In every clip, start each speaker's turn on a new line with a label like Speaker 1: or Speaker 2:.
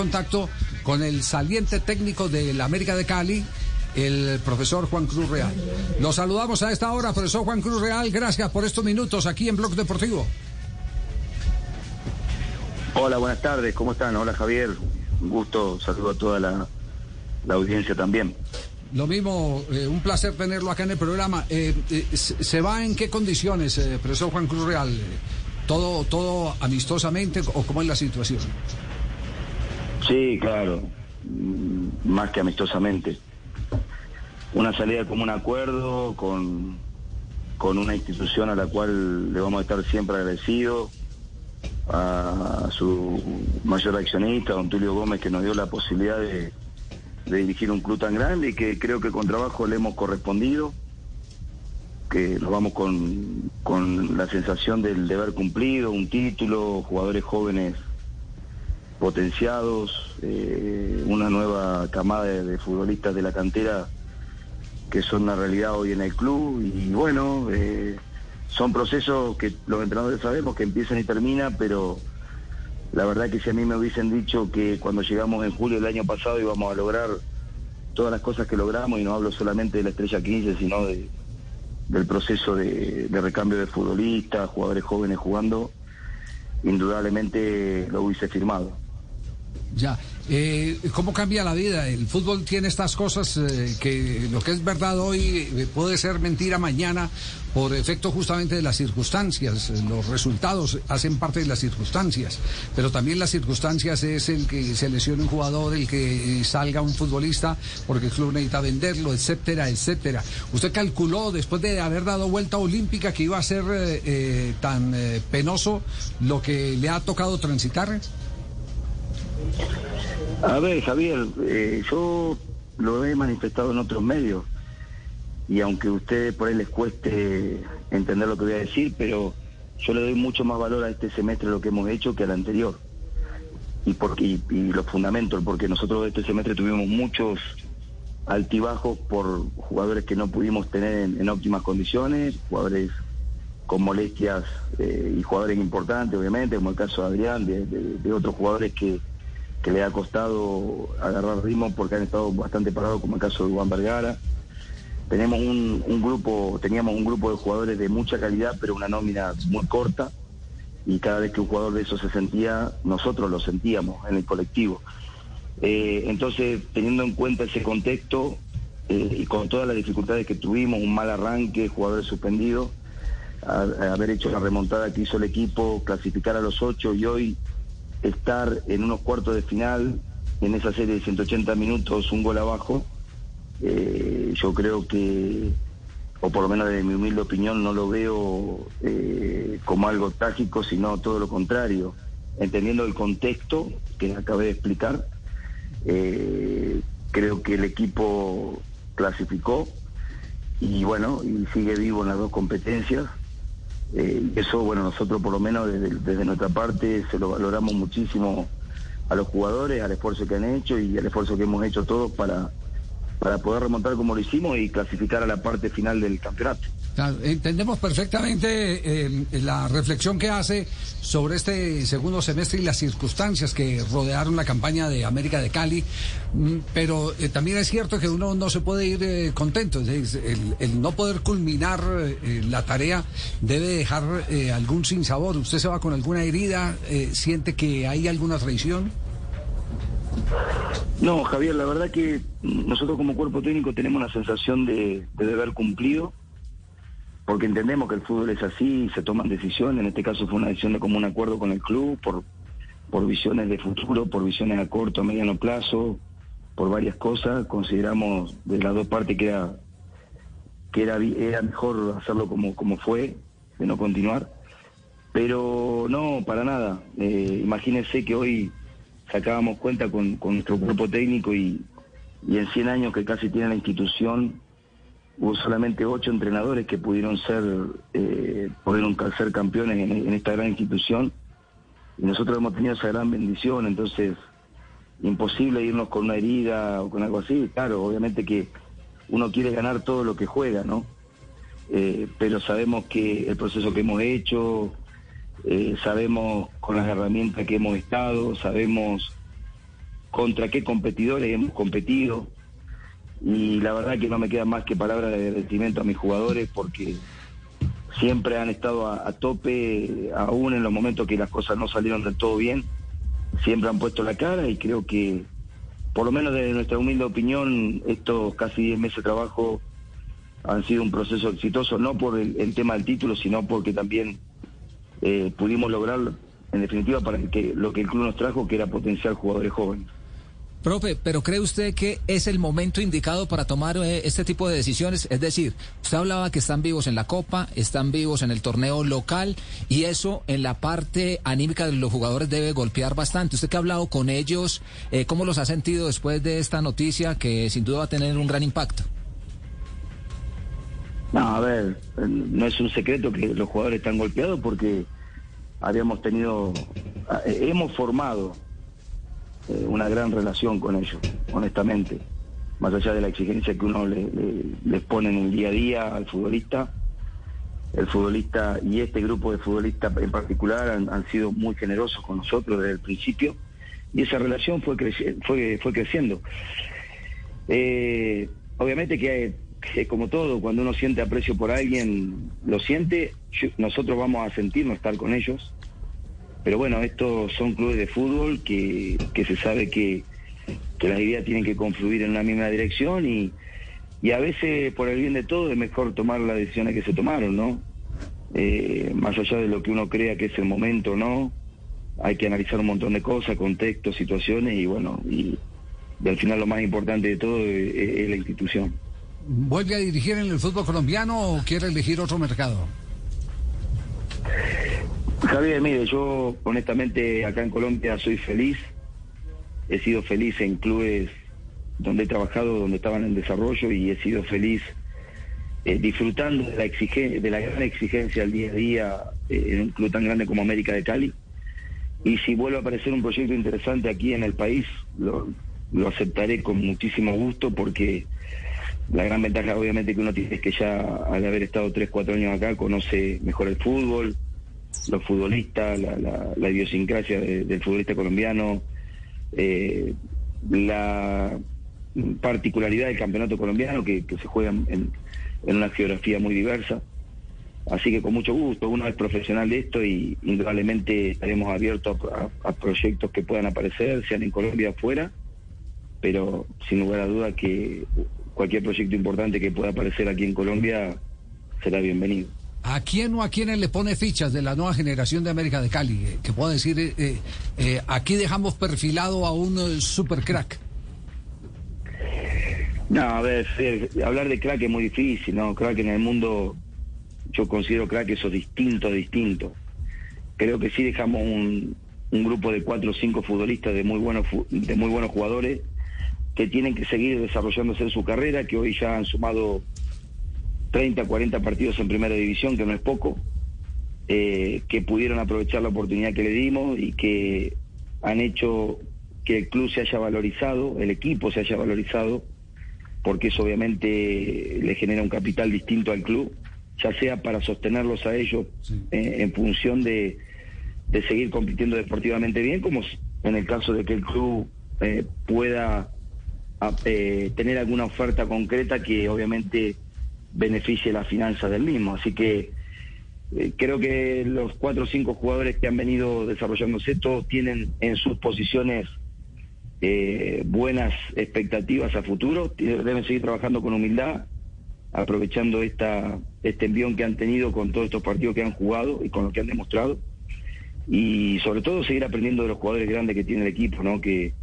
Speaker 1: contacto con el saliente técnico del América de Cali, el profesor Juan Cruz Real. Lo saludamos a esta hora, profesor Juan Cruz Real. Gracias por estos minutos aquí en Blog Deportivo.
Speaker 2: Hola, buenas tardes. ¿Cómo están? Hola, Javier. Un gusto. Saludo a toda la, audiencia también.
Speaker 1: Lo mismo, eh, un placer tenerlo acá en el programa. Eh, eh, ¿Se va en qué condiciones, profesor Juan Cruz Real? ¿Todo, ¿Todo amistosamente o cómo es la situación?
Speaker 2: Sí, claro. Más que amistosamente una salida como un acuerdo con, con una institución a la cual le vamos a estar siempre agradecidos, a su mayor accionista, don Tulio Gómez, que nos dio la posibilidad de, dirigir un club tan grande y que creo que con trabajo le hemos correspondido, que nos vamos con, con la sensación del deber cumplido, un título, jugadores jóvenes potenciados, eh, una nueva camada de futbolistas de la cantera que son una realidad hoy en el club y bueno, eh, son procesos que los entrenadores sabemos que empiezan y terminan, pero la verdad que si a mí me hubiesen dicho que cuando llegamos en julio del año pasado íbamos a lograr todas las cosas que logramos, y no hablo solamente de la estrella 15, sino de, del proceso de recambio de futbolistas, jugadores jóvenes jugando, indudablemente lo hubiese firmado.
Speaker 1: Ya, eh, ¿Cómo cambia la vida? El fútbol tiene estas cosas eh, que lo que es verdad hoy eh, puede ser mentira mañana por efecto justamente de las circunstancias. Los resultados hacen parte de las circunstancias, pero también las circunstancias es el que se lesione un jugador, el que salga un futbolista porque el club necesita venderlo, etcétera, etcétera. ¿Usted calculó después de haber dado vuelta olímpica que iba a ser tan penoso lo que le ha tocado transitar?
Speaker 2: A ver, Javier, eh, yo lo he manifestado en otros medios y aunque a ustedes por ahí les cueste entender lo que voy a decir, pero yo le doy mucho más valor a este semestre lo que hemos hecho que al anterior. Y, porque, y, los fundamentos, porque nosotros este semestre tuvimos muchos altibajos por jugadores que no pudimos tener en, óptimas condiciones, jugadores con molestias eh, y jugadores importantes, obviamente, como el caso de Adrián, de otros jugadores que, que le ha costado agarrar ritmo porque han estado bastante parados, como el caso de Juan Vergara. Tenemos un, grupo, teníamos un grupo de jugadores de mucha calidad, pero una nómina muy corta, y cada vez que un jugador de eso se sentía, nosotros lo sentíamos en el colectivo. Eh, entonces, teniendo en cuenta ese contexto eh, y con todas las dificultades que tuvimos, un mal arranque, jugadores suspendidos, haber hecho la remontada que hizo el equipo, clasificar a los ocho y hoy estar en unos cuartos de final, en esa serie de 180 minutos, un gol abajo, eh, yo creo que, o por lo menos de mi humilde opinión, no lo veo eh, como algo trágico, sino todo lo contrario. Entendiendo el contexto que acabé de explicar, eh, creo que el equipo clasificó y bueno, y sigue vivo en las dos competencias. Eh, eso, bueno, nosotros por lo menos desde, nuestra parte se lo valoramos muchísimo a los jugadores, al esfuerzo que han hecho y al esfuerzo que hemos hecho todos para, para poder remontar como lo hicimos y clasificar a la parte final del campeonato
Speaker 1: entendemos perfectamente eh, la reflexión que hace sobre este segundo semestre y las circunstancias que rodearon la campaña de América de Cali, mm, pero eh, también es cierto que uno no se puede ir eh, contento, el, no poder culminar la tarea debe dejar algún sinsabor. ¿Usted se va con alguna herida? ¿Siente que hay alguna traición?
Speaker 2: No, Javier, la verdad que nosotros como cuerpo técnico tenemos la sensación de, de deber cumplido porque entendemos que el fútbol es así, se toman decisiones, en este caso fue una decisión de común acuerdo con el club, por, por visiones de futuro, por visiones a corto, a mediano plazo, por varias cosas, consideramos de las dos partes que era, que era, era mejor hacerlo como, como fue, de no continuar. Pero no, para nada. Eh, imagínense que hoy sacábamos cuenta con, con nuestro grupo técnico y, y en 100 años que casi tiene la institución, hubo solamente ocho entrenadores que pudieron ser, eh, pudieron ser campeones en, esta gran institución y nosotros hemos tenido esa gran bendición, entonces imposible irnos con una herida o con algo así, claro, obviamente que uno quiere ganar todo lo que juega, ¿no? Eh, pero sabemos que el proceso que hemos hecho, eh, sabemos con las herramientas que hemos estado, sabemos contra qué competidores hemos competido. Y la verdad que no me queda más que palabras de agradecimiento a mis jugadores porque siempre han estado a, tope, aún en los momentos que las cosas no salieron del todo bien, siempre han puesto la cara y creo que, por lo menos desde nuestra humilde opinión, estos casi 10 meses de trabajo han sido un proceso exitoso, no por el, tema del título, sino porque también eh, pudimos lograr, en definitiva, para que lo que el club nos trajo, que era potenciar jugadores jóvenes.
Speaker 3: Profe, pero ¿cree usted que es el momento indicado para tomar eh, este tipo de decisiones? Es decir, usted hablaba que están vivos en la Copa, están vivos en el torneo local y eso en la parte anímica de los jugadores debe golpear bastante. Usted que ha hablado con ellos, eh, ¿cómo los ha sentido después de esta noticia que sin duda va a tener un gran impacto?
Speaker 2: No, a ver, no es un secreto que los jugadores están golpeados porque habíamos tenido, eh, hemos formado eh, una gran relación con ellos, honestamente. Más allá de la exigencia que uno le, les pone en el día a día al futbolista, el futbolista y este grupo de futbolistas en particular han, sido muy generosos con nosotros desde el principio y esa relación fue, fue, creciendo. Eh, obviamente que, que, como todo, cuando uno siente aprecio por alguien, lo siente, nosotros vamos a sentirnos estar con ellos pero bueno, estos son clubes de fútbol que, se sabe que, las ideas tienen que confluir en una misma dirección y, y a veces por el bien de todo es mejor tomar las decisiones que se tomaron, ¿no? Eh, más allá de lo que uno crea que es el momento, ¿no? Hay que analizar un montón de cosas, contextos, situaciones y bueno, y, al final lo más importante de todo es la institución.
Speaker 1: ¿Vuelve a dirigir en el fútbol colombiano o quiere elegir otro mercado?
Speaker 2: Javier, mire, yo honestamente acá en Colombia soy feliz. He sido feliz en clubes donde he trabajado, donde estaban en desarrollo y he sido feliz eh, disfrutando de la, de la gran exigencia al día a día eh, en un club tan grande como América de Cali. Y si vuelve a aparecer un proyecto interesante aquí en el país, lo aceptaré con muchísimo gusto porque la gran ventaja obviamente que uno tiene es que ya al haber estado 3, 4 años acá conoce mejor el fútbol, los futbolistas, la, idiosincrasia del futbolista colombiano, eh, la particularidad del campeonato colombiano que, se juega en, una geografía muy diversa. Así que con mucho gusto, uno es profesional de esto y indudablemente estaremos abiertos a, proyectos que puedan aparecer, sean en Colombia o afuera, pero sin lugar a duda que cualquier proyecto importante que pueda aparecer aquí en Colombia será bienvenido.
Speaker 1: ¿A quién o a quiénes le pone fichas de la nueva generación de América de Cali? Eh, que puedo decir, eh, eh, aquí dejamos perfilado a un super crack.
Speaker 2: No, a ver, hablar de crack es muy difícil, ¿no? Crack en el mundo, yo considero crack eso distinto, distinto. Creo que sí dejamos un, un grupo de cuatro o cinco futbolistas de muy buenos de muy buenos jugadores que tienen que seguir desarrollándose en su carrera, que hoy ya han sumado 30, 40 partidos en primera división, que no es poco, eh, que pudieron aprovechar la oportunidad que le dimos y que han hecho que el club se haya valorizado, el equipo se haya valorizado, porque eso obviamente le genera un capital distinto al club, ya sea para sostenerlos a ellos eh, en función de, de, seguir compitiendo deportivamente bien, como en el caso de que el club eh, pueda tener alguna oferta concreta que obviamente beneficie la finanza del mismo. Así que eh, creo que los cuatro o cinco jugadores que han venido desarrollándose todos tienen en sus posiciones eh, buenas expectativas a futuro, deben seguir trabajando con humildad, aprovechando esta, este envión que han tenido con todos estos partidos que han jugado y con lo que han demostrado. Y sobre todo seguir aprendiendo de los jugadores grandes que tiene el equipo, ¿no? que,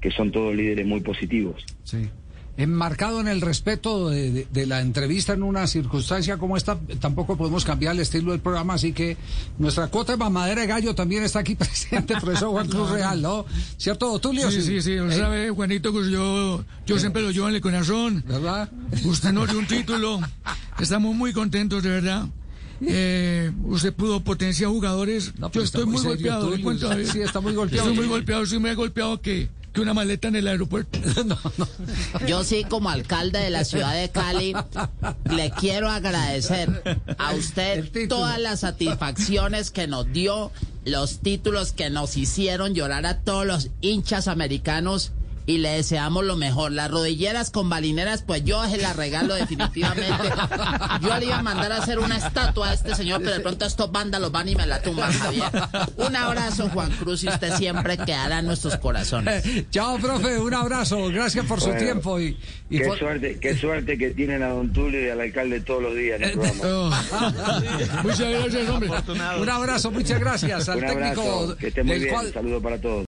Speaker 2: que son todos líderes muy positivos.
Speaker 1: Sí. Enmarcado en el respeto de, la entrevista en una circunstancia como esta, tampoco podemos cambiar el estilo del programa, así que nuestra cuota de mamadera de gallo también está aquí presente, profesor Juan Cruz Real, ¿no? ¿Cierto, Tulio?
Speaker 4: Sí, sí, sí, sí. sabe, Juanito, que yo, yo siempre lo llevo en el corazón.
Speaker 1: ¿Verdad?
Speaker 4: Usted no dio un título. Estamos muy contentos, de verdad. Eh, usted pudo potenciar jugadores. yo estoy muy golpeado.
Speaker 1: sí, está muy golpeado.
Speaker 4: Estoy muy golpeado, sí me he golpeado que que una maleta en el aeropuerto.
Speaker 5: Yo sí, como alcalde de la ciudad de Cali, le quiero agradecer a usted todas las satisfacciones que nos dio, los títulos que nos hicieron llorar a todos los hinchas americanos. Y le deseamos lo mejor. Las rodilleras con balineras, pues yo se las regalo definitivamente. Yo le iba a mandar a hacer una estatua a este señor, pero de pronto estos vándalos van y me la tumban, Javier. Un abrazo, Juan Cruz, y usted siempre quedará en nuestros corazones.
Speaker 1: Chao, profe, un abrazo. Gracias por su tiempo. Y, y
Speaker 2: Qué
Speaker 1: fue-
Speaker 2: suerte, qué suerte que tienen a don Tulio y al alcalde todos los días en el programa.
Speaker 4: Muchas gracias, hombre.
Speaker 1: un abrazo, muchas gracias al
Speaker 2: Un
Speaker 1: técnico
Speaker 2: abrazo, que esté muy
Speaker 1: del
Speaker 2: bien,
Speaker 1: cual-
Speaker 2: un saludo para todos.